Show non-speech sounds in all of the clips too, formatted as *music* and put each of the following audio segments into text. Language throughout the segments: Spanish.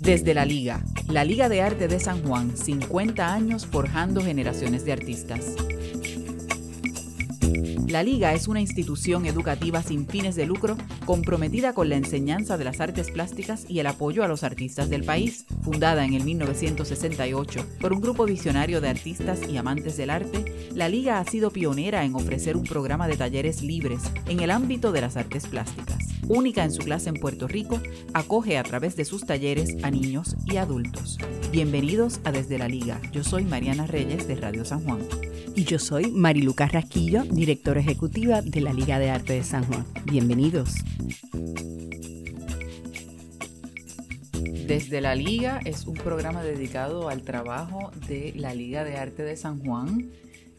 Desde la Liga, la Liga de Arte de San Juan, 50 años forjando generaciones de artistas. La Liga es una institución educativa sin fines de lucro comprometida con la enseñanza de las artes plásticas y el apoyo a los artistas del país. Fundada en el 1968 por un grupo visionario de artistas y amantes del arte, la Liga ha sido pionera en ofrecer un programa de talleres libres en el ámbito de las artes plásticas. Única en su clase en Puerto Rico, acoge a través de sus talleres a niños y adultos. Bienvenidos a Desde la Liga. Yo soy Mariana Reyes de Radio San Juan. Y yo soy Mariluca Rasquillo, directora ejecutiva de la Liga de Arte de San Juan. Bienvenidos. Desde la Liga es un programa dedicado al trabajo de la Liga de Arte de San Juan,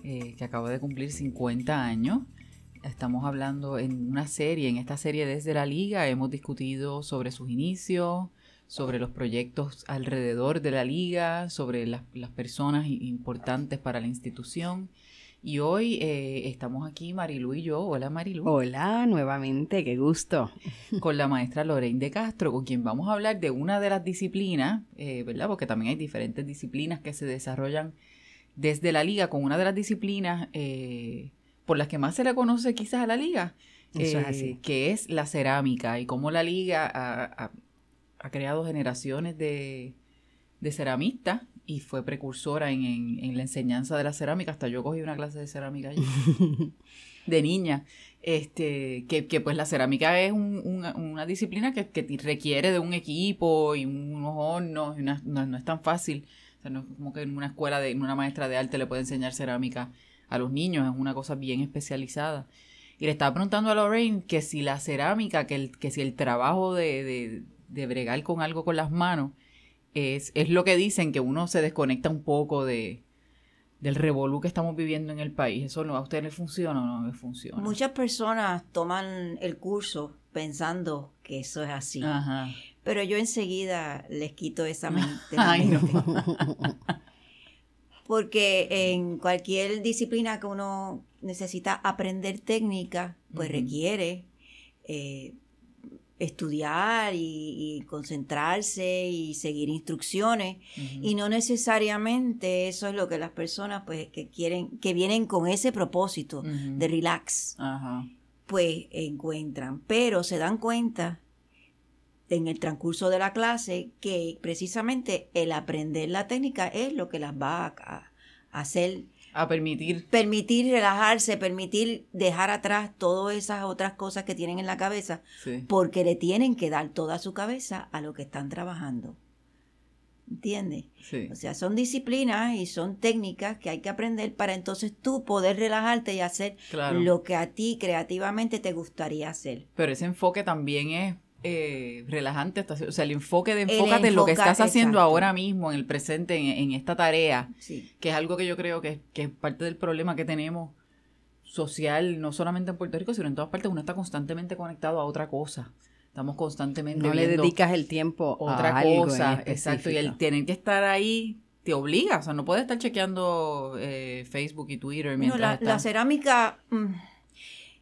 eh, que acaba de cumplir 50 años. Estamos hablando en una serie, en esta serie desde la Liga hemos discutido sobre sus inicios, sobre los proyectos alrededor de la liga, sobre las, personas importantes para la institución. Y hoy eh, estamos aquí, Marilu y yo. Hola, Marilu. Hola, nuevamente, qué gusto. *laughs* Con la maestra Lorraine de Castro, con quien vamos a hablar de una de las disciplinas, eh, ¿verdad? Porque también hay diferentes disciplinas que se desarrollan desde la liga, con una de las disciplinas eh, por las que más se le conoce quizás a la liga, Eso es así. que es la cerámica y cómo la liga ha, ha creado generaciones de, de ceramistas y fue precursora en, en, la enseñanza de la cerámica. Hasta yo cogí una clase de cerámica allí, *laughs* de niña. Este, que, que, pues la cerámica es una, disciplina que, que, requiere de un equipo y unos hornos, y no, es tan fácil. O sea, no es como que en una escuela, de, en una maestra de arte le puede enseñar cerámica a los niños, es una cosa bien especializada. Y le estaba preguntando a Lorraine que si la cerámica, que, el, que si el trabajo de, de bregar con algo con las manos, es, es lo que dicen, que uno se desconecta un poco de, del revolú que estamos viviendo en el país. ¿Eso no, a ustedes les funciona o no les funciona? Muchas personas toman el curso pensando que eso es así. Pero yo enseguida les quito esa *laughs* mente. *laughs* Porque en cualquier disciplina que uno necesita aprender técnica, pues requiere eh, estudiar y, concentrarse y seguir instrucciones. Y no necesariamente eso es lo que las personas pues que quieren que vienen con ese propósito de relax pues encuentran. Pero se dan cuenta en el transcurso de la clase que precisamente el aprender la técnica es lo que las va a hacer a permitir. Permitir relajarse, permitir dejar atrás todas esas otras cosas que tienen en la cabeza, porque le tienen que dar toda su cabeza a lo que están trabajando. ¿Entiendes? O sea, son disciplinas y son técnicas que hay que aprender para entonces tú poder relajarte y hacer lo que a ti creativamente te gustaría hacer. Pero ese enfoque también es eh, relajante, o sea, el enfoque de enfócate en lo que estás haciendo ahora mismo, en el presente, en, esta tarea, que es algo que yo creo que, es parte del problema que tenemos social, no solamente en Puerto Rico, sino en todas partes, uno está constantemente conectado a otra cosa. Estamos constantemente No le dedicas el tiempo a otra cosa, exacto, y el tener que estar ahí te obliga, o sea, no puedes estar chequeando eh, Facebook y Twitter mientras la, la, cerámica mm,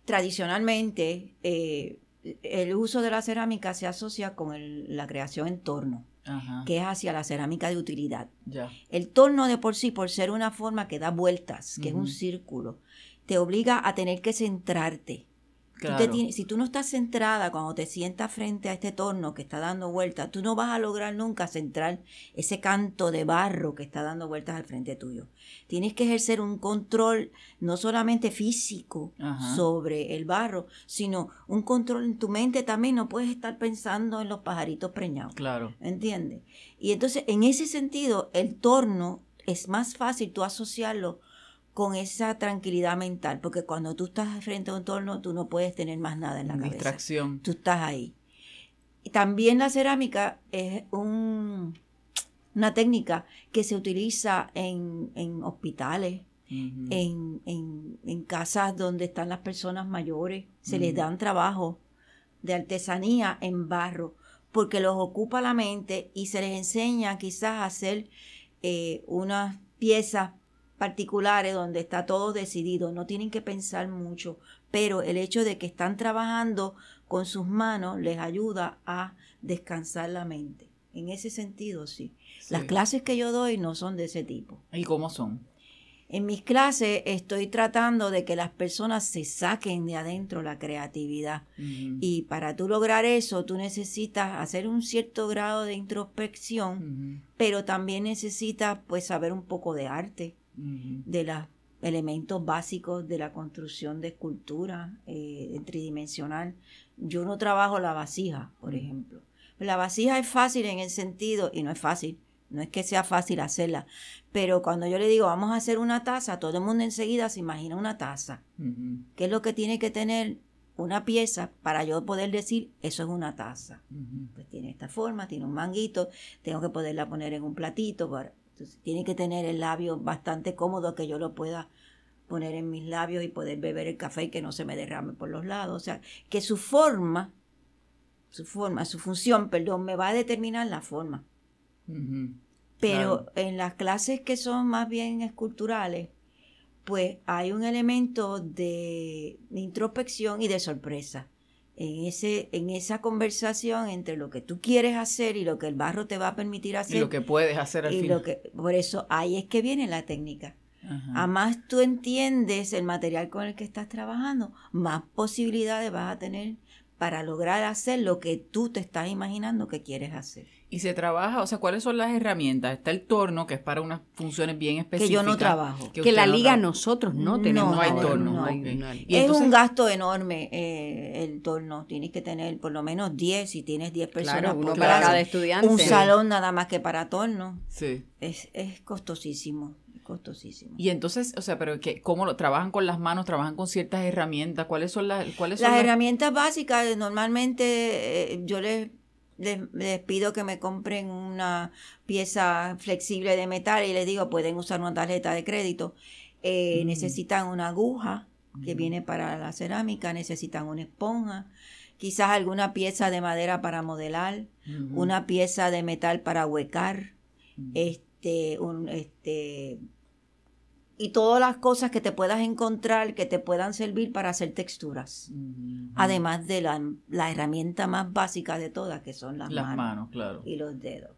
tradicionalmente eh, el uso de la cerámica se asocia con la creación en torno, que es hacia la cerámica de utilidad. El torno de por sí, por ser una forma que da vueltas, que es un círculo, te obliga a tener que centrarte si tú no estás centrada cuando te sientas frente a este torno que está dando vueltas, tú no vas a lograr nunca centrar ese canto de barro que está dando vueltas al frente tuyo. Tienes que ejercer un control no solamente físico sobre el barro, sino un control en tu mente también. No puedes estar pensando en los pajaritos preñados. Claro. ¿Entiendes? Y entonces, en ese sentido, el torno es más fácil tú asociarlo con esa tranquilidad mental, porque cuando tú estás frente a un torno, tú no puedes tener más nada en la cabeza. Distracción. Tú estás ahí. Y también la cerámica es un, una técnica que se utiliza en, hospitales, en, en, casas donde están las personas mayores, se les dan trabajo de artesanía en barro, porque los ocupa la mente y se les enseña quizás a hacer eh, unas piezas particulares donde está todo decidido, no tienen que pensar mucho, pero el hecho de que están trabajando con sus manos les ayuda a descansar la mente. En ese sentido, sí. Las clases que yo doy no son de ese tipo. ¿Y cómo son? En mis clases estoy tratando de que las personas se saquen de adentro la creatividad. Y para tú lograr eso, tú necesitas hacer un cierto grado de introspección, pero también necesitas pues saber un poco de arte, de los elementos básicos de la construcción de escultura eh, tridimensional. Yo no trabajo la vasija, por ejemplo. La vasija es fácil en el sentido, y no es fácil, no es que sea fácil hacerla, pero cuando yo le digo vamos a hacer una taza, todo el mundo enseguida se imagina una taza. ¿Qué es lo que tiene que tener una pieza para yo poder decir eso es una taza? Pues tiene esta forma, tiene un manguito, tengo que poderla poner en un platito. Entonces, tiene que tener el labio bastante cómodo que yo lo pueda poner en mis labios y poder beber el café y que no se me derrame por los lados. O sea, que su forma, su forma, su función, perdón, me va a determinar la forma. Pero en las clases que son más bien esculturales, pues hay un elemento de, introspección y de sorpresa. En, ese, en esa conversación entre lo que tú quieres hacer y lo que el barro te va a permitir hacer. Y lo que puedes hacer al y Lo que, por eso ahí es que viene la técnica. A más tú entiendes el material con el que estás trabajando, más posibilidades vas a tener para lograr hacer lo que tú te estás imaginando que quieres hacer. Y se trabaja, o sea, ¿cuáles son las herramientas? Está el torno, que es para unas funciones bien específicas. Que yo no trabajo. Que, la liga nosotros no tenemos. No hay torno. es un gasto enorme eh, el torno. Tienes que tener por lo menos 10, si tienes 10 personas por para cada estudiante. Un salón nada más que para torno. Sí. Es, es costosísimo costosísimo. Y entonces, o sea, pero que cómo lo trabajan con las manos, trabajan con ciertas herramientas, ¿cuáles son las cuáles son las, herramientas básicas? Normalmente eh, yo les les, pido que me compren una pieza flexible de metal y les digo, pueden usar una tarjeta de crédito. Eh, mm. Necesitan una aguja que mm. viene para la cerámica, necesitan una esponja, quizás alguna pieza de madera para modelar, una pieza de metal para huecar, mm. este, un, este, y todas las cosas que te puedas encontrar que te puedan servir para hacer texturas. Además de la, herramienta más básica de todas, que son las, manos, claro. y los dedos.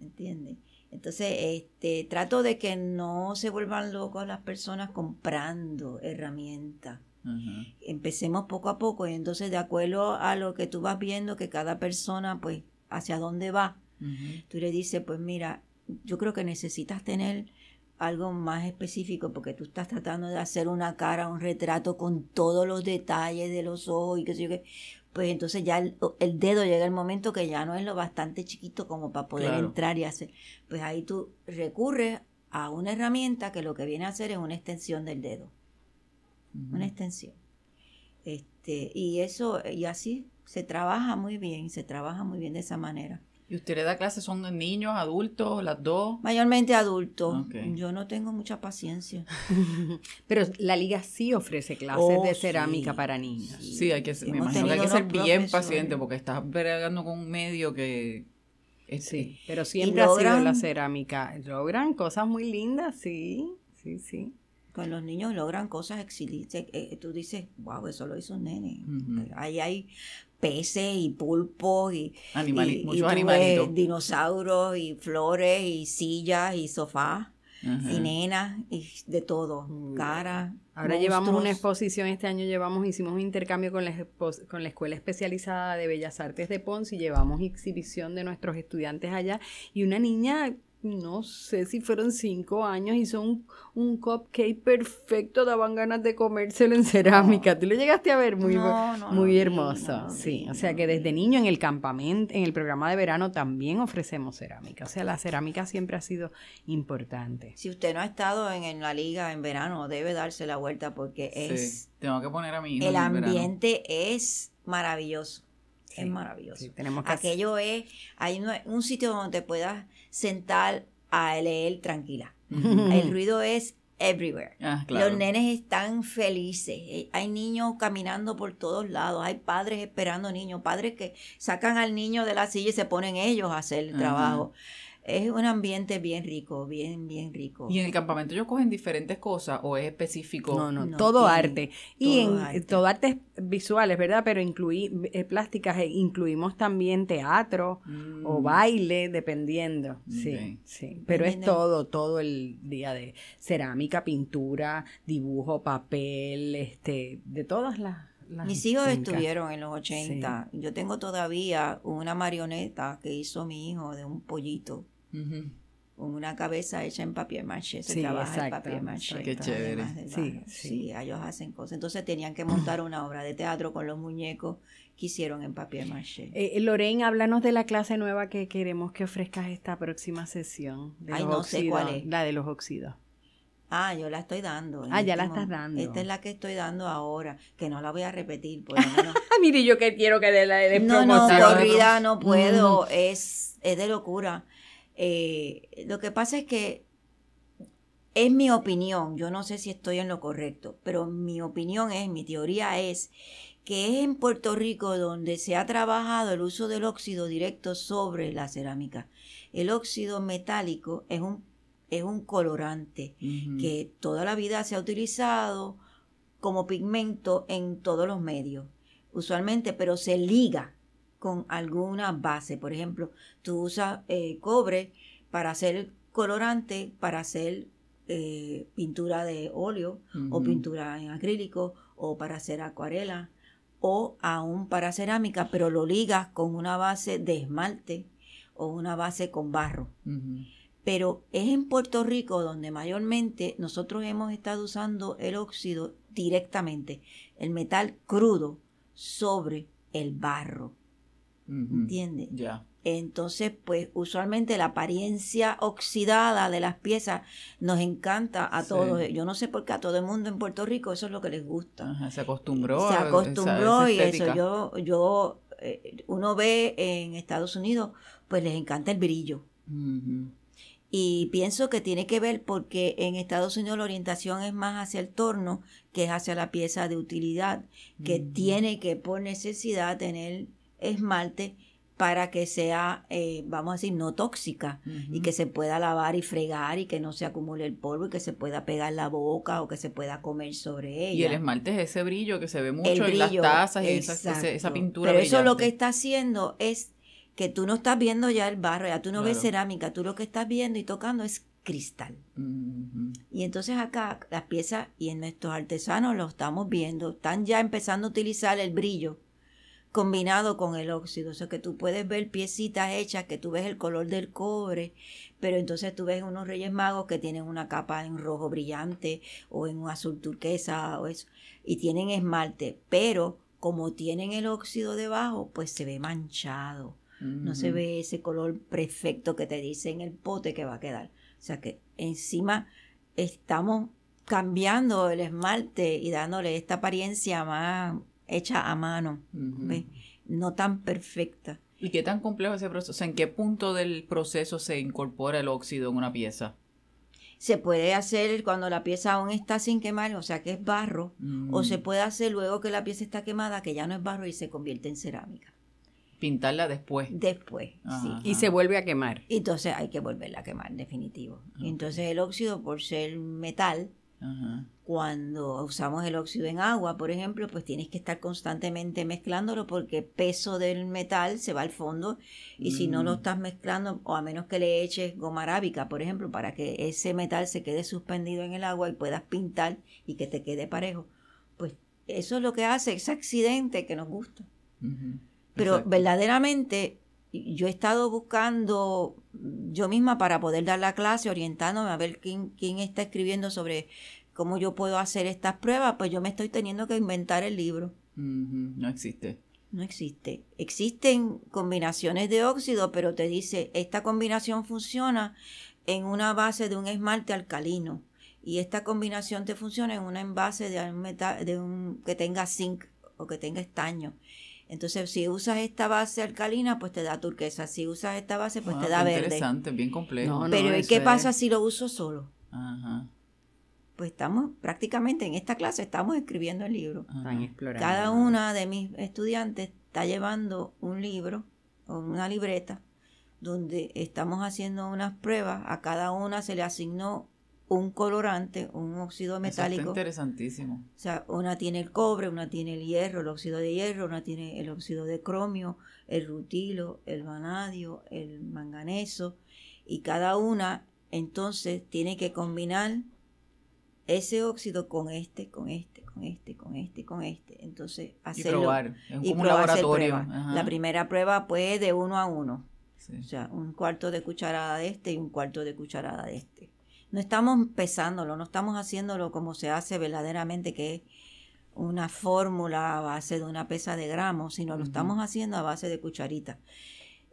¿Entiendes? Entonces, este, trato de que no se vuelvan locos las personas comprando herramientas. Empecemos poco a poco y entonces de acuerdo a lo que tú vas viendo que cada persona, pues, hacia dónde va, tú le dices, pues mira, yo creo que necesitas tener algo más específico porque tú estás tratando de hacer una cara, un retrato con todos los detalles de los ojos y qué sé yo qué, pues entonces ya el, dedo llega el momento que ya no es lo bastante chiquito como para poder entrar y hacer. Pues ahí tú recurres a una herramienta que lo que viene a hacer es una extensión del dedo. Una extensión. Este, y eso, y así se trabaja muy bien, se trabaja muy bien de esa manera. ¿Y usted le da clases? ¿Son niños, adultos, las dos? Mayormente adultos. Yo no tengo mucha paciencia. *laughs* Pero la liga sí ofrece clases de oh, cerámica para niños. Sí, hay que, me imagino que hay que ser bien paciente porque estás bregando con un medio que... sí, pero siempre ha sido la cerámica. Logran cosas muy lindas, sí, sí, sí. Con los niños logran cosas excelentes. Eh, tú dices, wow, eso lo hizo un nene. Ahí hay peces y pulpos y, dinosaurios y flores y sillas y sofás y nenas y de todo, cara. Ahora llevamos una exposición, este año llevamos, hicimos un intercambio con la, con la Escuela Especializada de Bellas Artes de Ponce y llevamos exhibición de nuestros estudiantes allá y una niña no sé si fueron cinco años, hizo un, un cupcake perfecto, daban ganas de comérselo en cerámica. Tú lo llegaste a ver muy, muy hermoso. sí, o sea que desde niño en el campamento, en el programa de verano también ofrecemos cerámica. O sea, la cerámica siempre ha sido importante. Si usted no ha estado en, la liga en verano, debe darse la vuelta porque es... tengo que poner a mi El ambiente es maravilloso. es maravilloso. tenemos Aquello es, hay un sitio donde te puedas sentar a leer tranquila. El ruido es everywhere. Ah, Los nenes están felices. Eh, hay niños caminando por todos lados. Hay padres esperando niños. Padres que sacan al niño de la silla y se ponen ellos a hacer el trabajo. Es un ambiente bien rico, bien, bien rico. ¿Y en el campamento ellos cogen diferentes cosas o es específico? No, no, todo arte. y en arte. todo artes visuales, ¿verdad? Pero incluir eh, plásticas, eh, incluimos también teatro o mm. baile, dependiendo. Sí, sí. Pero es todo, todo el día de cerámica, pintura, dibujo, papel, este, de todas las mis hijos estuvieron en los 80. Yo tengo todavía una marioneta que hizo mi hijo de un pollito. Con una cabeza hecha en papel maché. Se trabaja en papel maché. Qué chévere. Sí, sí, ellos hacen cosas. Entonces tenían que montar una obra de teatro con los muñecos que hicieron en papel maché. Eh, Lorraine, háblanos de la clase nueva que queremos que ofrezcas esta próxima sesión. De Ay, no sé cuál es. La de los óxidos. Ah, yo la estoy dando. Ah, ya la estás dando. Esta es la que estoy dando ahora, que no la voy a repetir. Por *laughs* Mire, yo que quiero que dé la de No, no, corrida no puedo, es, es de locura. Eh, lo que pasa es que es mi opinión, yo no sé si estoy en lo correcto, pero mi opinión es, mi teoría es que es en Puerto Rico donde se ha trabajado el uso del óxido directo sobre la cerámica. El óxido metálico es un es un colorante que toda la vida se ha utilizado como pigmento en todos los medios, usualmente, pero se liga con alguna base. Por ejemplo, tú usas eh, cobre para hacer colorante, para hacer eh, pintura de óleo o pintura en acrílico o para hacer acuarela o aún para cerámica, pero lo ligas con una base de esmalte o una base con barro pero es en Puerto Rico donde mayormente nosotros hemos estado usando el óxido directamente, el metal crudo sobre el barro. ¿Entiendes? Ya. Entonces, pues usualmente la apariencia oxidada de las piezas nos encanta a todos. Yo no sé por qué a todo el mundo en Puerto Rico eso es lo que les gusta. se acostumbró. Se acostumbró y eso yo, yo, eh, uno ve en Estados Unidos, pues les encanta el brillo. Y pienso que tiene que ver porque en Estados Unidos la orientación es más hacia el torno que es hacia la pieza de utilidad, que tiene que por necesidad tener esmalte para que sea, eh, vamos a decir, no tóxica y que se pueda lavar y fregar y que no se acumule el polvo y que se pueda pegar la boca o que se pueda comer sobre ella. Y el esmalte es ese brillo que se ve mucho en las tazas y esa, esa, pintura. Pero eso lo que está haciendo es que tú no estás viendo ya el barro, ya tú no ves cerámica, tú lo que estás viendo y tocando es cristal. Y entonces acá las piezas y en nuestros artesanos lo estamos viendo, están ya empezando a utilizar el brillo combinado con el óxido, o sea que tú puedes ver piecitas hechas que tú ves el color del cobre, pero entonces tú ves unos Reyes Magos que tienen una capa en rojo brillante o en un azul turquesa o eso, y tienen esmalte, pero como tienen el óxido debajo, pues se ve manchado. No se ve ese color perfecto que te dice en el pote que va a quedar. O sea que encima estamos cambiando el esmalte y dándole esta apariencia más hecha a mano, no tan perfecta. ¿Y qué tan complejo es ese proceso? ¿En qué punto del proceso se incorpora el óxido en una pieza? Se puede hacer cuando la pieza aún está sin quemar, o sea que es barro, o se mm. puede hacer luego que la pieza está quemada, que ya no es barro y se convierte en cerámica pintarla después. Después, sí. Y se vuelve a quemar. Entonces hay que volverla a quemar, definitivo. Entonces el óxido, por ser metal, cuando usamos el óxido en agua, por ejemplo, pues tienes que estar constantemente mezclándolo porque el peso del metal se va al fondo y si no lo mm. estás mezclando, o a menos que le eches goma arábica, por ejemplo, para que ese metal se quede suspendido en el agua y puedas pintar y que te quede parejo, pues eso es lo que hace ese accidente que nos gusta. Pero verdaderamente yo he estado buscando yo misma para poder dar la clase, orientándome a ver quién, quién está escribiendo sobre cómo yo puedo hacer estas pruebas, pues yo me estoy teniendo que inventar el libro. No existe. No existe. Existen combinaciones de óxido, pero te dice, esta combinación funciona en una base de un esmalte alcalino y esta combinación te funciona en una envase de un metal, de un que tenga zinc o que tenga estaño. Entonces, si usas esta base alcalina, pues te da turquesa. Si usas esta base, pues te ah, da verde. Interesante, bien complejo. Pero ¿qué pasa si lo uso solo? Ajá. Pues estamos, prácticamente en esta clase estamos escribiendo el libro. Cada una de mis estudiantes está llevando un libro o una libreta donde estamos haciendo unas pruebas, a cada una se le asignó un colorante, un óxido metálico. Eso interesantísimo. O sea, una tiene el cobre, una tiene el hierro, el óxido de hierro, una tiene el óxido de cromio, el rutilo, el vanadio, el manganeso, y cada una entonces tiene que combinar ese óxido con este, con este, con este, con este, con este. Entonces, hacerlo. Y probar, en un laboratorio. La primera prueba, pues, de uno a uno. O sea, un cuarto de cucharada de este y un cuarto de cucharada de este. No estamos pesándolo, no estamos haciéndolo como se hace verdaderamente, que es una fórmula a base de una pesa de gramos, sino lo estamos haciendo a base de cucharita.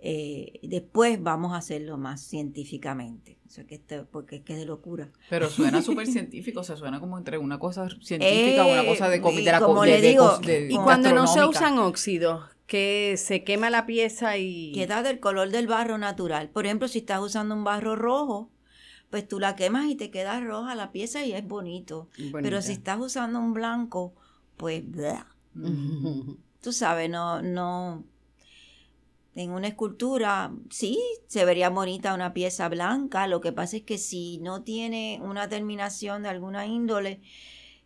Eh, después vamos a hacerlo más científicamente. O sea, que este, porque es que es de locura. Pero suena *laughs* súper científico, o sea, suena como entre una cosa científica o una cosa de, de la como le digo, Y cuando no se usan óxidos, que se quema la pieza y... Queda del color del barro natural. Por ejemplo, si estás usando un barro rojo, pues tú la quemas y te queda roja la pieza y es bonito. Pero si estás usando un blanco, pues... *laughs* tú sabes, no, no, en una escultura, sí, se vería bonita una pieza blanca. Lo que pasa es que si no tiene una terminación de alguna índole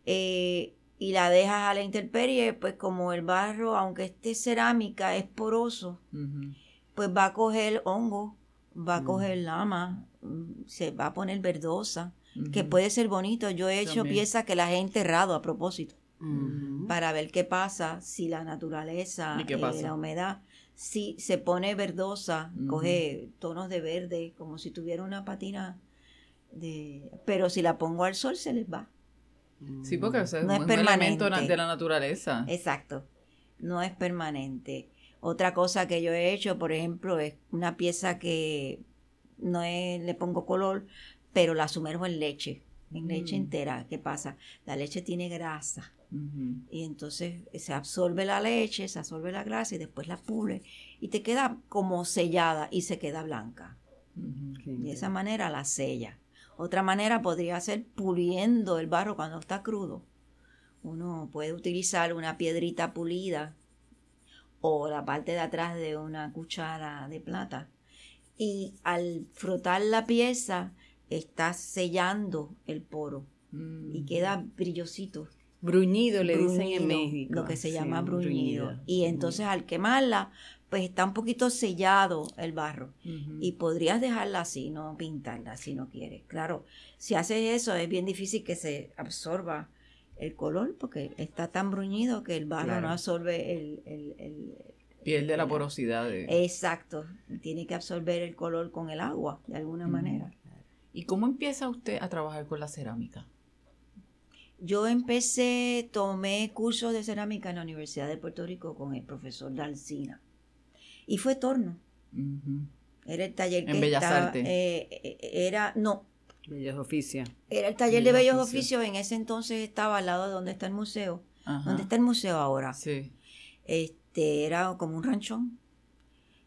eh, y la dejas a la intemperie, pues como el barro, aunque esté cerámica, es poroso, pues va a coger hongo, va a coger lama, mm, se va a poner verdosa, que puede ser bonito. Yo he hecho piezas que las he enterrado a propósito. Para ver qué pasa si la naturaleza, y eh, la humedad si se pone verdosa, coge tonos de verde, como si tuviera una patina de... Pero si la pongo al sol se les va. Sí, porque es, no un elemento de la naturaleza. Exacto, no es permanente. Otra cosa que yo he hecho, por ejemplo, es una pieza que no le pongo color, pero la sumerjo en leche, en leche mm. entera. ¿Qué pasa? La leche tiene grasa. Y entonces se absorbe la leche, se absorbe la grasa y después la pule y te queda como sellada y se queda blanca. De esa manera la sella. Otra manera podría ser puliendo el barro cuando está crudo. Uno puede utilizar una piedrita pulida o la parte de atrás de una cuchara de plata y al frotar la pieza está sellando el poro y queda brillosito Bruñido le dicen en México. Lo que se llama bruñido. Y entonces al quemarla, pues está un poquito sellado el barro. Y podrías dejarla así, no pintarla si no quieres. Claro, si haces eso es bien difícil que se absorba el color porque está tan bruñido que el barro no absorbe el... el, Pierde la porosidad. Exacto. Tiene que absorber el color con el agua, de alguna manera. ¿Y cómo empieza usted a trabajar con la cerámica? Yo empecé, tomé cursos de cerámica en la Universidad de Puerto Rico con el profesor Dalcina. Y fue torno. Era el taller que en Bellas Artes. Eh, eh, era, no. Bellos Oficios. Era el taller de Bellos Oficios. En ese entonces estaba al lado de donde está el museo. Donde está el museo ahora. Sí. Este, era como un ranchón.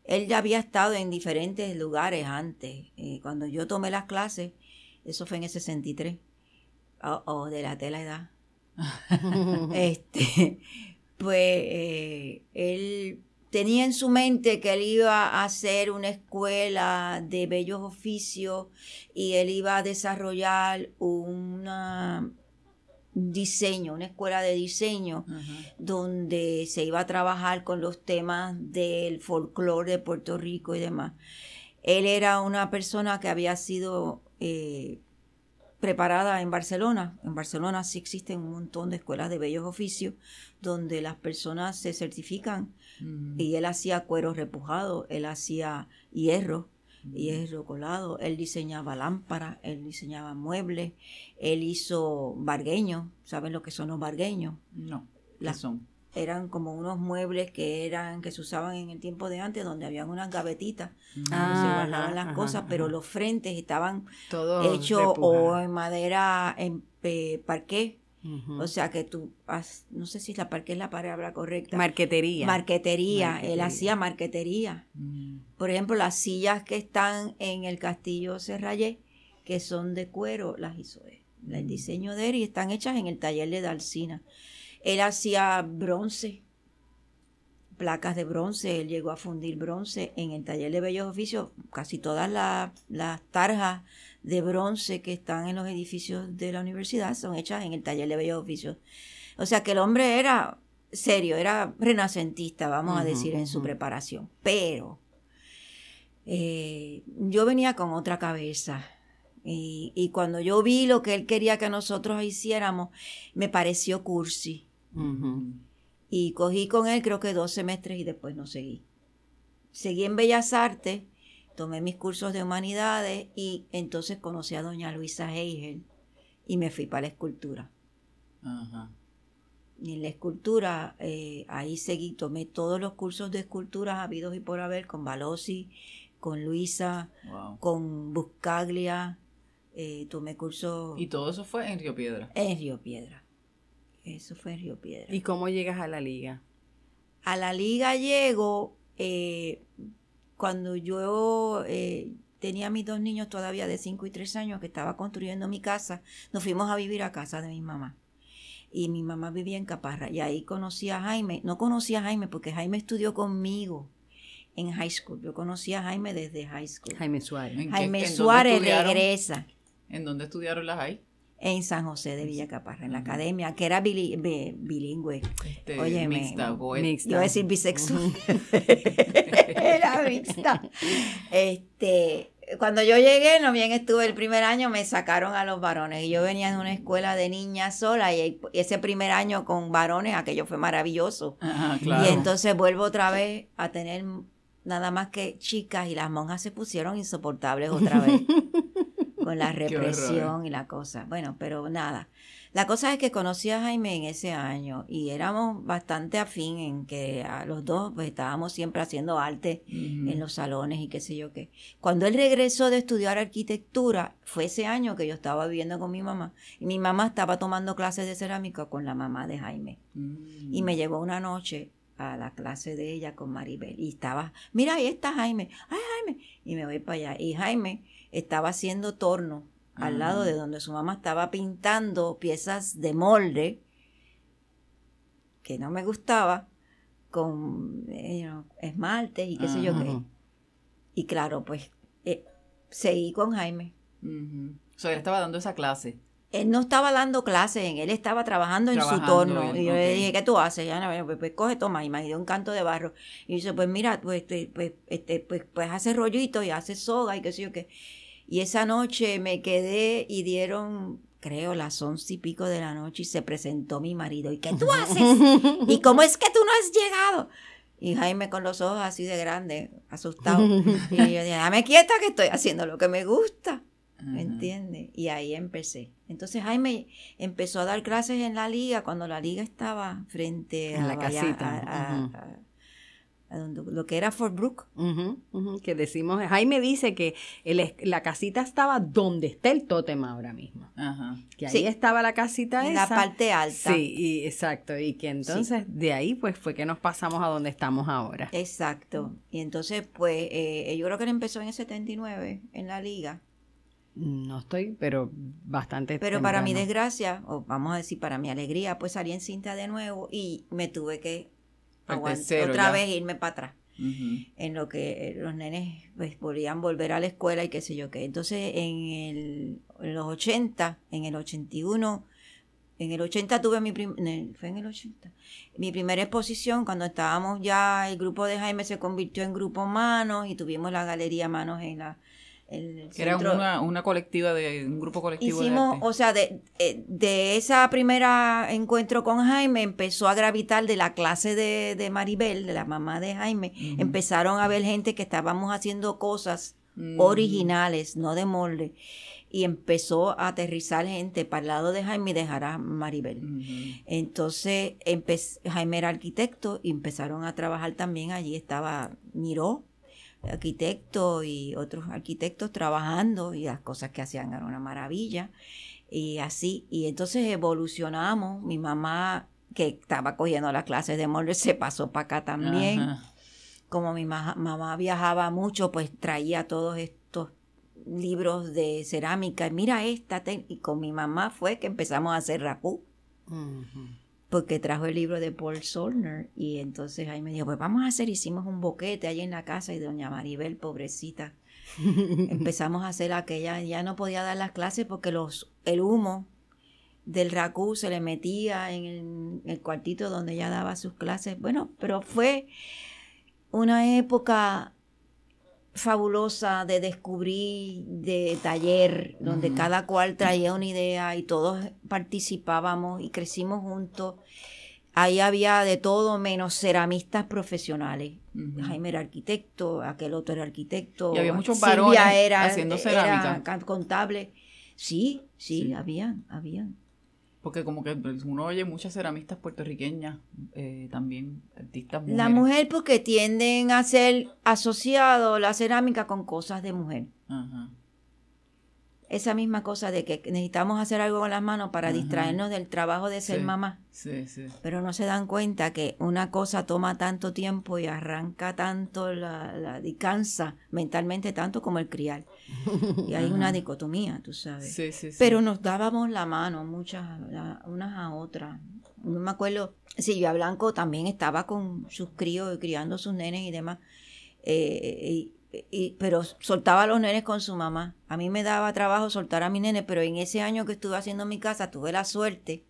Él ya había estado en diferentes lugares antes. Eh, cuando yo tomé las clases, eso fue en el 63 o oh, de la tela edad. *laughs* este, pues eh, él tenía en su mente que él iba a hacer una escuela de bellos oficios y él iba a desarrollar un diseño, una escuela de diseño, donde se iba a trabajar con los temas del folclore de Puerto Rico y demás. Él era una persona que había sido eh, preparada en Barcelona. En Barcelona sí existen un montón de escuelas de bellos oficios donde las personas se certifican y él hacía cuero repujado, él hacía hierro, hierro colado, él diseñaba lámparas, él diseñaba muebles, él hizo bargueños, ¿saben lo que son los bargueños? No, las son? Eran como unos muebles que eran que se usaban en el tiempo de antes donde habían unas gavetitas donde se guardaban las cosas pero los frentes estaban hechos o en madera en parqué. O sea que tú no sé si la parqué es la palabra correcta. Marquetería. Marquetería, él hacía marquetería. Mm. por ejemplo las sillas que están en el castillo Serrayé que son de cuero las hizo él. El mm. diseño de él y están hechas en el taller de Dalcina él hacía bronce placas de bronce, él llegó a fundir bronce en el taller de bellos oficios, casi todas las tarjas de bronce que están en los edificios de la universidad son hechas en el taller de bellos oficios. O sea que el hombre era serio, era renacentista, vamos a decir, en su preparación. Pero eh, yo venía con otra cabeza. Y, cuando yo vi lo que él quería que nosotros hiciéramos, me pareció cursi. Y cogí con él creo que dos semestres y después no seguí. Seguí en Bellas Artes, tomé mis cursos de humanidades y entonces conocí a doña Luisa Heigel y me fui para la escultura. Y en la escultura, eh, ahí seguí, tomé todos los cursos de escultura habidos y por haber con Balosi, con Luisa, con Buscaglia, eh, tomé cursos... ¿Y todo eso fue en Río Piedra? En Río Piedra. Eso fue en Río Piedra. ¿Y cómo llegas a la liga? A la liga llego eh, cuando yo eh, tenía mis dos niños todavía de 5 y 3 años que estaba construyendo mi casa. Nos fuimos a vivir a casa de mi mamá. Y mi mamá vivía en Caparra. Y ahí conocí a Jaime. No conocí a Jaime porque Jaime estudió conmigo en high school. Yo conocí a Jaime desde high school. Jaime Suárez. Jaime Suárez regresa. ¿En dónde estudiaron las hay? En San José de Villacaparra, en la academia, que era bilingüe. Este, Oye, mixta, mixta. Yo iba a decir bisexual. *laughs* era mixta. Este, cuando yo llegué, no bien estuve el primer año, me sacaron a los varones. Y yo venía de una escuela de niñas sola y ese primer año con varones, aquello fue maravilloso. Y entonces vuelvo otra vez a tener nada más que chicas y las monjas se pusieron insoportables otra vez. *laughs* con la *laughs* represión y la cosa. Bueno, pero nada. La cosa es que conocí a Jaime en ese año y éramos bastante afín en que a los dos pues estábamos siempre haciendo arte en los salones y qué sé yo qué. Cuando él regresó de estudiar arquitectura, fue ese año que yo estaba viviendo con mi mamá y mi mamá estaba tomando clases de cerámica con la mamá de Jaime. Y me llevó una noche a la clase de ella con Maribel y estaba, mira, ahí está Jaime, ay Jaime, y me voy para allá. Y Jaime estaba haciendo torno al lado de donde su mamá estaba pintando piezas de molde que no me gustaba con eh, esmaltes y qué sé yo qué. Y claro, pues eh, seguí con Jaime. O sea, él estaba dando esa clase. Él no estaba dando clase, él estaba trabajando, en su torno. y yo le dije, ¿qué tú haces? Ya, no, pues, pues, coge, toma, y me dio un canto de barro. Y dice, pues mira, pues, este, pues, este, pues, pues hace rollito y hace soga y qué sé yo qué. Y esa noche me quedé y dieron, creo, las once y pico de la noche y se presentó mi marido. ¿Y qué tú haces? ¿Y *laughs* cómo es que tú no has llegado? Y Jaime con los ojos así de grande, asustado. *laughs* Y yo dije, dame quieta que estoy haciendo lo que me gusta. ¿Me entiendes? Y ahí empecé. Entonces Jaime empezó a dar clases en la liga cuando la liga estaba frente a la casita lo que era Fort Brook. que decimos, Jaime dice que la casita estaba donde está el tótem ahora mismo. Que ahí estaba la casita en la parte alta. Sí, exacto. Y que entonces de ahí pues fue que nos pasamos a donde estamos ahora. Exacto. Y entonces pues eh, yo creo que él empezó en el 79 en la liga. No estoy, pero bastante. Pero para mi desgracia, o vamos a decir para mi alegría, pues salí en cinta de nuevo y me tuve que otra vez irme para atrás. En lo que los nenes pues, podían volver a la escuela y qué sé yo qué. Entonces, en, el, los 80, en el 81, en el 80 tuve mi fue en el 80 mi primera exposición cuando estábamos ya el grupo de Jaime se convirtió en grupo Manos y tuvimos la galería Manos en la era una, una, colectiva de un grupo colectivo hicimos o sea de, eh, de esa primera encuentro con Jaime empezó a gravitar de la clase de, de Maribel de la mamá de Jaime empezaron a ver gente que estábamos haciendo cosas originales no de molde y empezó a aterrizar gente para el lado de Jaime y dejar a Maribel. Entonces Jaime era arquitecto y empezaron a trabajar también allí, estaba Miró, arquitectos y otros arquitectos trabajando y las cosas que hacían eran una maravilla. Y así, y entonces evolucionamos. Mi mamá, que estaba cogiendo las clases de molde, se pasó para acá también. Como mi mamá viajaba mucho, pues traía todos estos libros de cerámica. Mira esta, y con mi mamá fue que empezamos a hacer racú. Porque trajo el libro de Paul Solner y entonces ahí me dijo, pues vamos a hacer, hicimos un boquete ahí en la casa y doña Maribel, pobrecita, *laughs* empezamos a hacer aquella, ya no podía dar las clases porque los, el humo del racú se le metía en el, cuartito donde ella daba sus clases. Bueno, pero fue una época fabulosa de descubrir, de taller, donde cada cual traía una idea y todos participábamos y crecimos juntos. Ahí había de todo menos ceramistas profesionales. Jaime era arquitecto, aquel otro era arquitecto. Y había muchos varones era, haciendo cerámica. contable. Sí, sí, habían, habían porque como que uno oye muchas ceramistas puertorriqueñas, eh, también artistas mujeres. La mujer porque tienden a ser asociado la cerámica con cosas de mujer. Ajá esa misma cosa de que necesitamos hacer algo con las manos para distraernos del trabajo de ser mamá. Sí, sí. Pero no se dan cuenta que una cosa toma tanto tiempo y arranca tanto la, la y cansa mentalmente tanto como el criar. Y hay una dicotomía, tú sabes. Sí, sí, Pero nos dábamos la mano muchas, unas a otras. No me acuerdo, Silvia Blanco también estaba con sus críos, criando sus nenes y demás. Eh, pero soltaba a los nenes con su mamá. A mí me daba trabajo soltar a mi nene, pero en ese año que estuve haciendo mi casa tuve la suerte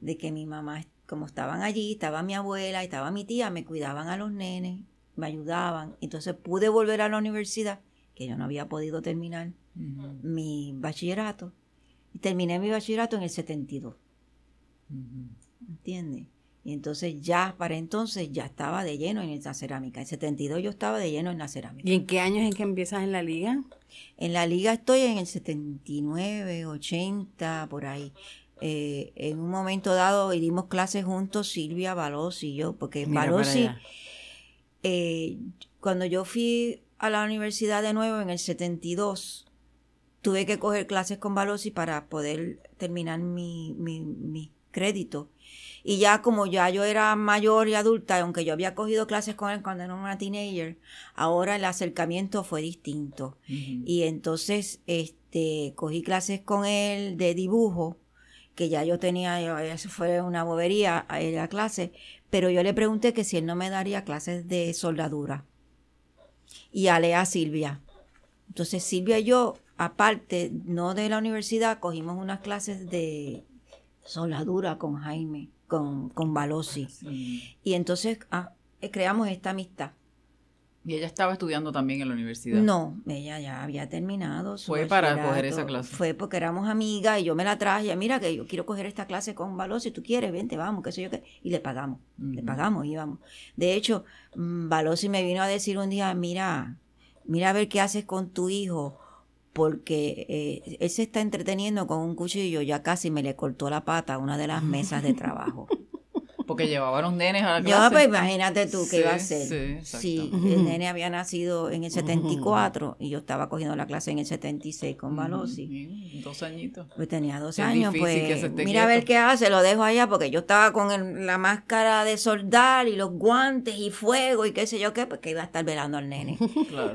de que mi mamá, como estaban allí, estaba mi abuela, estaba mi tía, me cuidaban a los nenes, me ayudaban. Entonces pude volver a la universidad, que yo no había podido terminar mi bachillerato. Y terminé mi bachillerato en el 72. ¿Entiendes? Y entonces ya, para entonces, ya estaba de lleno en esa cerámica. En 72 yo estaba de lleno en la cerámica. ¿Y en qué años es que empiezas en la liga? En la liga estoy en el 79, 80, por ahí. Eh, en un momento dado dimos clases juntos Silvia, Balos y yo, porque Balos eh, cuando yo fui a la universidad de nuevo en el 72, tuve que coger clases con Balosi para poder terminar mi, mi, mi crédito. Y ya como ya yo era mayor y adulta, aunque yo había cogido clases con él cuando era una teenager, ahora el acercamiento fue distinto. Y entonces este, cogí clases con él de dibujo, que ya yo tenía, eso fue una bobería en la clase, pero yo le pregunté que si él no me daría clases de soldadura. Y a Lea Silvia. Entonces Silvia y yo, aparte, no de la universidad, cogimos unas clases de soldadura con Jaime con, con Balosi. Y entonces ah, eh, creamos esta amistad. ¿Y ella estaba estudiando también en la universidad? No, ella ya había terminado. ¿Fue para coger esa clase? Fue porque éramos amigas y yo me la traje. Mira que yo quiero coger esta clase con Balosi, tú quieres, vente, vamos, qué sé yo qué. Y le pagamos, le pagamos, íbamos. De hecho, mm, Balosi me vino a decir un día, mira, mira a ver qué haces con tu hijo porque eh, él se está entreteniendo con un cuchillo, ya casi me le cortó la pata a una de las mesas de trabajo. Porque llevaban los nenes a la clase. Yo, pues imagínate tú qué iba a hacer. Sí, el nene había nacido en el 74 y yo estaba cogiendo la clase en el 76 con Balosi. Dos añitos. Pues tenía dos años, pues mira a ver qué hace, lo dejo allá porque yo estaba con la máscara de soldar y los guantes y fuego y qué sé yo qué, pues que iba a estar velando al nene.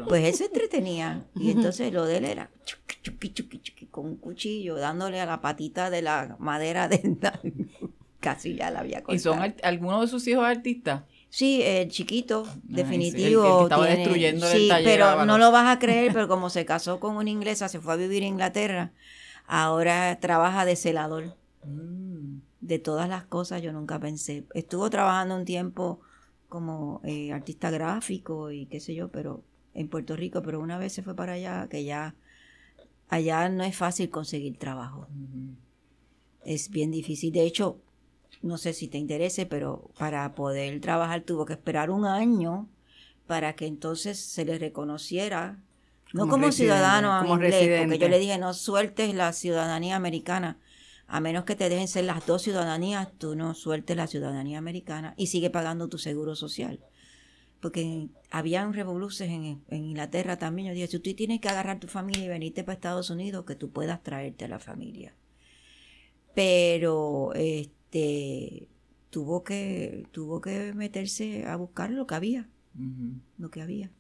Pues él se entretenía y entonces lo de él era con un cuchillo dándole a la patita de la madera dental casi ya la había contado. ¿Y son algunos de sus hijos artistas? Sí, el chiquito, definitivo. que estaba destruyendo sí, pero no lo vas a creer, *laughs* pero como se casó con una inglesa, se fue a vivir a Inglaterra, ahora trabaja de celador. Mm. De todas las cosas yo nunca pensé. Estuvo trabajando un tiempo como eh, artista gráfico y qué sé yo, pero en Puerto Rico, pero una vez se fue para allá, que ya allá no es fácil conseguir trabajo. Es bien difícil. De hecho, no sé si te interese, pero para poder trabajar tuvo que esperar un año para que entonces se le reconociera, no como, ciudadano como inglés, porque yo le dije, no sueltes la ciudadanía americana, a menos que te dejen ser las dos ciudadanías, tú no sueltes la ciudadanía americana y sigue pagando tu seguro social. Porque habían revoluciones en, en Inglaterra también. Yo dije, si tú tienes que agarrar tu familia y venirte para Estados Unidos, que tú puedas traerte a la familia. Pero este, este, tuvo que, tuvo que meterse a buscar lo que había, lo que había.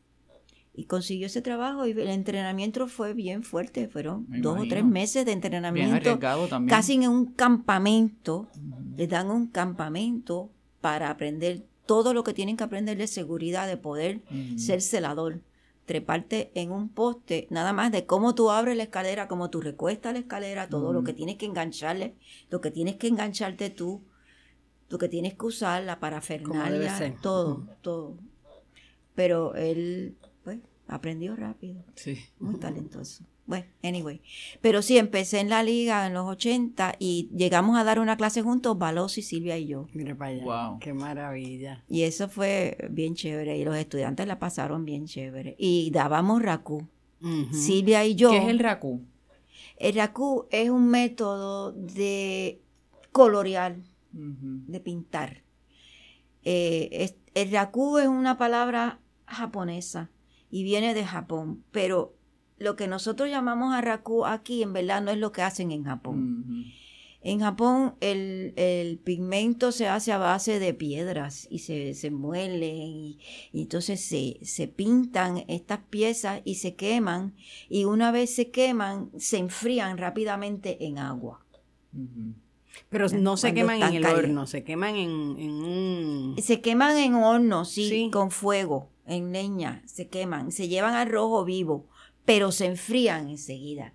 y consiguió ese trabajo y el entrenamiento fue bien fuerte, fueron dos o tres meses de entrenamiento, casi en un campamento, les dan un campamento para aprender todo lo que tienen que aprender de seguridad, de poder ser celador, treparte en un poste, nada más de cómo tú abres la escalera, cómo tú recuestas la escalera, todo lo que tienes que engancharle, lo que tienes que engancharte tú, lo que tienes que usar, la parafernalia, todo, todo. Pero él Aprendió rápido. Sí. Muy talentoso. Bueno, anyway. Pero sí, empecé en la liga en los 80 y llegamos a dar una clase juntos, Balos y Silvia y yo. Mira para allá. Wow. Qué maravilla. Y eso fue bien chévere. Y los estudiantes la pasaron bien chévere. Y dábamos RACU. Silvia y yo. ¿Qué es el RACU? El RACU es un método de colorear, de pintar. Eh, el RACU es una palabra japonesa y viene de Japón, pero lo que nosotros llamamos arraku aquí en verdad no es lo que hacen en Japón. En Japón el, pigmento se hace a base de piedras y se, se muelen y, entonces se, se, pintan estas piezas y se queman. Y una vez se queman se enfrían rápidamente en agua. Pero no se queman en el horno, se queman en, un... Se queman en horno, sí, con fuego en leña, se queman, se llevan al rojo vivo, pero se enfrían enseguida.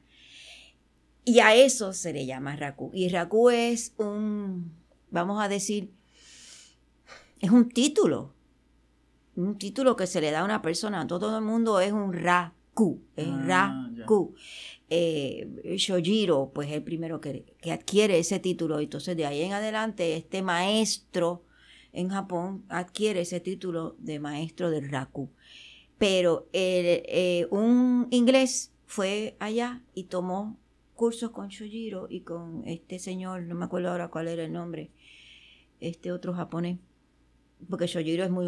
Y a eso se le llama raku. Y raku es un, vamos a decir, es un título. Un título que se le da a una persona. Todo el mundo es un raku. Es ah, raku. Eh, Shojiro, pues es el primero que, que adquiere ese título. Entonces, de ahí en adelante, este maestro en Japón adquiere ese título de maestro del raku. Pero eh, un inglés fue allá y tomó cursos con Shojiro y con este señor, no me acuerdo ahora cuál era el nombre, este otro japonés, porque Shojiro es muy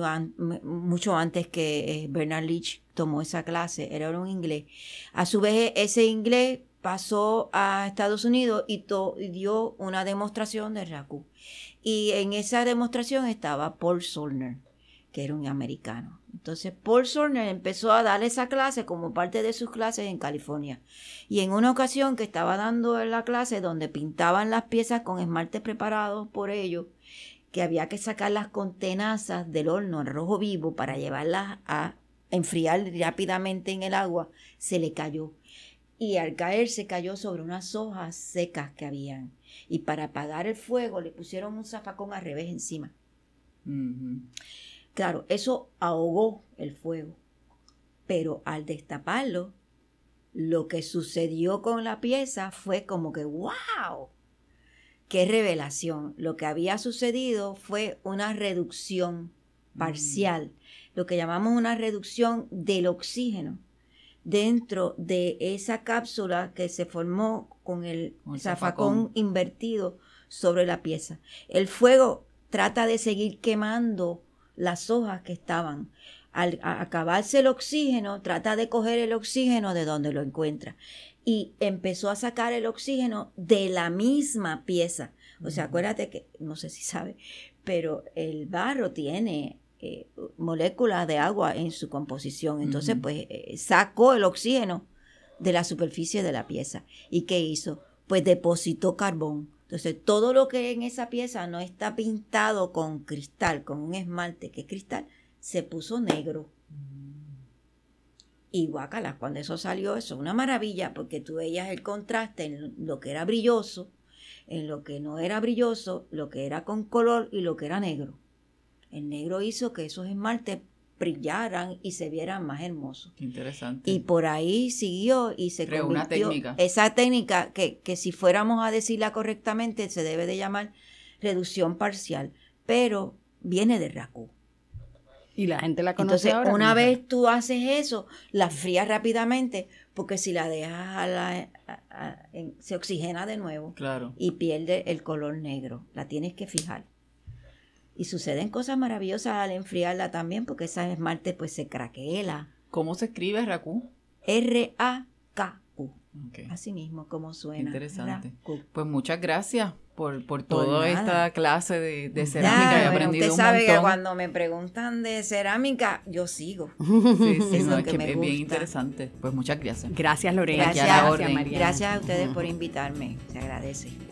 mucho antes que eh, Bernard Leach tomó esa clase, era un inglés. A su vez, ese inglés pasó a Estados Unidos y, y dio una demostración de Raku. Y en esa demostración estaba Paul Solner, que era un americano. Entonces Paul Solner empezó a dar esa clase como parte de sus clases en California. Y en una ocasión que estaba dando la clase donde pintaban las piezas con esmalte preparados por ellos, que había que sacarlas con tenazas del horno en rojo vivo para llevarlas a enfriar rápidamente en el agua, se le cayó. Y al caer se cayó sobre unas hojas secas que habían y para apagar el fuego le pusieron un zafacón al revés encima. Claro, eso ahogó el fuego, pero al destaparlo, lo que sucedió con la pieza fue como que, wow, qué revelación. Lo que había sucedido fue una reducción parcial, lo que llamamos una reducción del oxígeno dentro de esa cápsula que se formó con el zafacón invertido sobre la pieza. El fuego trata de seguir quemando las hojas que estaban. Al acabarse el oxígeno, trata de coger el oxígeno de donde lo encuentra. Y empezó a sacar el oxígeno de la misma pieza. O sea, acuérdate que, no sé si sabe, pero el barro tiene eh, moléculas de agua en su composición. Entonces, pues eh, sacó el oxígeno de la superficie de la pieza. ¿Y qué hizo? Pues depositó carbón. Entonces, todo lo que en esa pieza no está pintado con cristal, con un esmalte que es cristal, se puso negro. Y guácala, cuando eso salió, eso es una maravilla, porque tú veías el contraste en lo que era brilloso, en lo que no era brilloso, lo que era con color y lo que era negro. El negro hizo que esos esmaltes brillaran y se vieran más hermosos. interesante. Y por ahí siguió y se Creó una técnica. Esa técnica que, que si fuéramos a decirla correctamente se debe de llamar reducción parcial, pero viene de Raku. Y la gente la conoce Entonces, una vez tú haces eso, la frías rápidamente, porque si la dejas se oxigena de nuevo claro. y pierde el color negro. La tienes que fijar. Y suceden cosas maravillosas al enfriarla también, porque esa esmalte pues se craquela. ¿Cómo se escribe Raku? R-A-K-U. Así mismo, como suena. Interesante. Pues muchas gracias por, por toda esta clase de, cerámica. He aprendido usted sabe que cuando me preguntan de cerámica, yo sigo. *laughs* Sí, sí, es, que, es bien interesante. Pues muchas gracias. Gracias, Lorena. Gracias, gracias, María. gracias a ustedes por invitarme. Se agradece.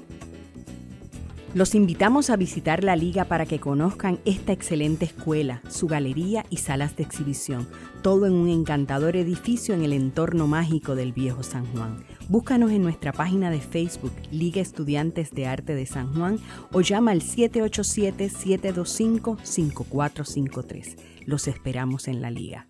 Los invitamos a visitar la liga para que conozcan esta excelente escuela, su galería y salas de exhibición, todo en un encantador edificio en el entorno mágico del viejo San Juan. Búscanos en nuestra página de Facebook, Liga Estudiantes de Arte de San Juan, o llama al 787-725-5453. Los esperamos en la liga.